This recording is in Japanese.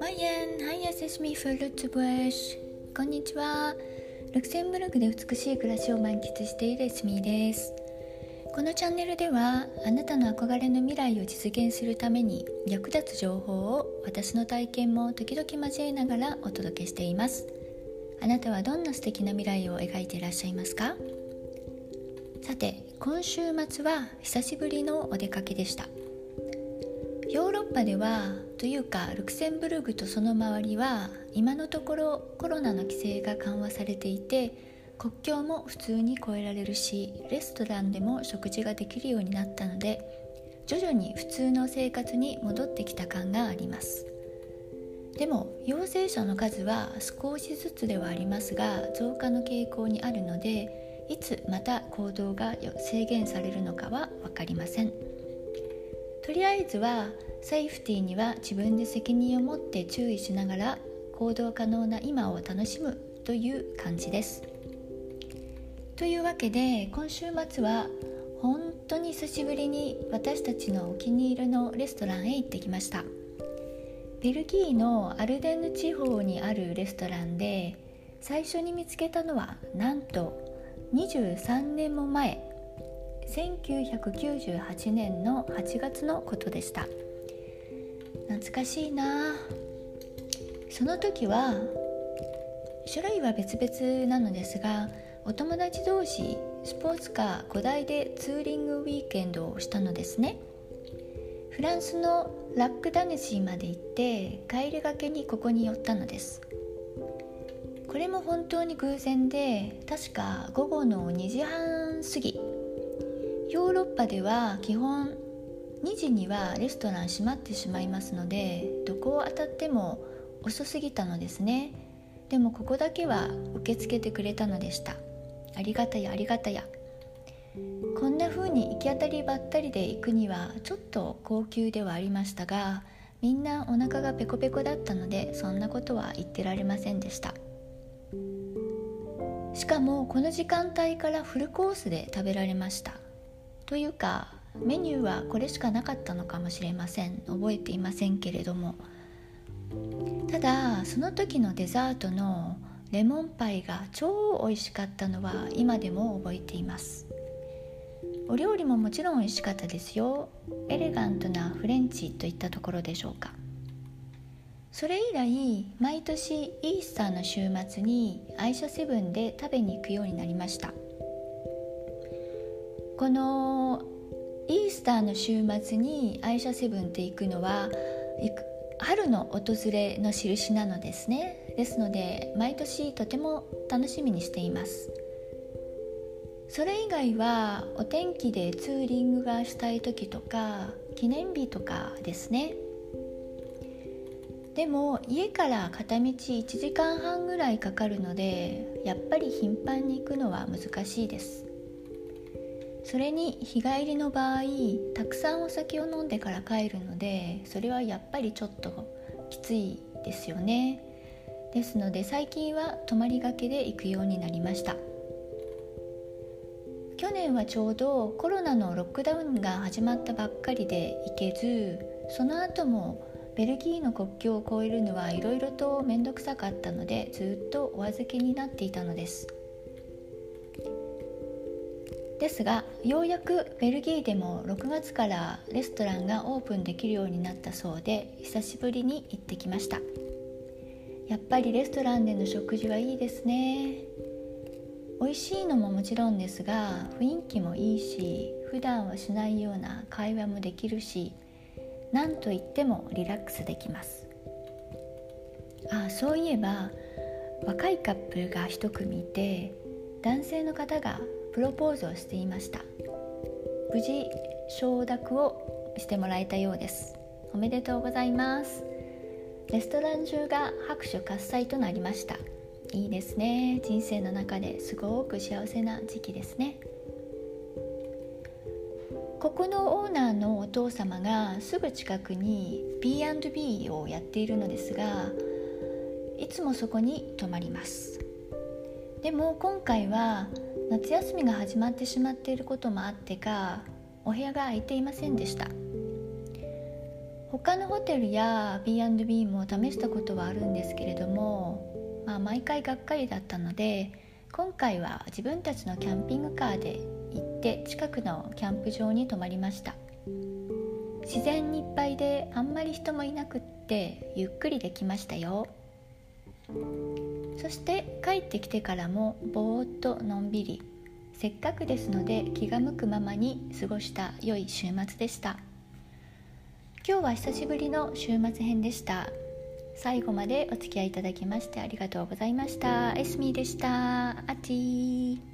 マイエン、ハイヤセスミフルツブエシこんにちはルクセンブルクで美しい暮らしを満喫しているエスミですこのチャンネルではあなたの憧れの未来を実現するために役立つ情報を私の体験も時々交えながらお届けしていますあなたはどんな素敵な未来を描いていらっしゃいますかさて今週末は久しぶりのお出かけでした。ヨーロッパではというかルクセンブルグとその周りは今のところコロナの規制が緩和されていて国境も普通に越えられるしレストランでも食事ができるようになったので徐々に普通の生活に戻ってきた感があります。でも陽性者の数は少しずつではありますが増加の傾向にあるのでいつまた行動が制限されるのかは分かりません。とりあえずはセーフティーには自分で責任を持って注意しながら行動可能な今を楽しむという感じです。というわけで今週末は本当に久しぶりに私たちのお気に入りのレストランへ行ってきました。ベルギーのアルデンヌ地方にあるレストランで最初に見つけたのはなんと23年も前1998年の8月のことでした。懐かしいな。その時は種類は別々なのですがお友達同士スポーツカー5台でツーリングウィーケンドをしたのですね。フランスのラックダネシーまで行って帰りがけにここに寄ったのです。これも本当に偶然で確か午後の2時半過ぎ。ヨーロッパでは基本2時にはレストラン閉まってしまいますのでどこを当たっても遅すぎたのですね。でもここだけは受け付けてくれたのでした。ありがたやありがたや。こんな風に行き当たりばったりで行くにはちょっと高級ではありましたがみんなお腹がペコペコだったのでそんなことは言ってられませんでした。しかもこの時間帯からフルコースで食べられました。というかメニューはこれしかなかったのかもしれません。覚えていませんけれども。ただその時のデザートのレモンパイが超美味しかったのは今でも覚えています。お料理ももちろん美味しかったですよ。エレガントなフレンチといったところでしょうか。それ以来毎年イースターの週末にアイシャセブンで食べに行くようになりました。このイースターの週末にアイシャセブンって行くのは春の訪れの印なのですね。ですので毎年とても楽しみにしています。それ以外はお天気でツーリングがしたい時とか記念日とかですね。でも家から片道1時間半ぐらいかかるのでやっぱり頻繁に行くのは難しいです。それに日帰りの場合たくさんお酒を飲んでから帰るのでそれはやっぱりちょっときついですよね。ですので最近は泊まりがけで行くようになりました。去年はちょうどコロナのロックダウンが始まったばっかりで行けずその後もベルギーの国境を越えるのはいろいろと面倒くさかったのでずっとお預けになっていたのです。ですがようやくベルギーでも6月からレストランがオープンできるようになったそうで久しぶりに行ってきました。やっぱりレストランでの食事はいいですね。美味しいのももちろんですが雰囲気もいいし普段はしないような会話もできるし何と言ってもリラックスできます。あそういえば若いカップルが一組いて男性の方がプロポーズをしていました。無事承諾をしてもらえたようです。おめでとうございます。レストラン中が拍手喝采となりました。いいですね。人生の中ですごく幸せな時期ですね。ここのオーナーのお父様がすぐ近くに B&B をやっているのですがいつもそこに泊まります。でも今回は夏休みが始まってしまっていることもあってかお部屋が空いていませんでした。他のホテルや B&B も試したことはあるんですけれども、まあ、毎回がっかりだったので今回は自分たちのキャンピングカーで行って近くのキャンプ場に泊まりました。自然にいっぱいであんまり人もいなくってゆっくりできましたよ。そして帰ってきてからもぼーっとのんびりせっかくですので気が向くままに過ごした良い週末でした。今日は久しぶりの週末編でした。最後までお付き合いいただきましてありがとうございました。エスミーでした。あちー。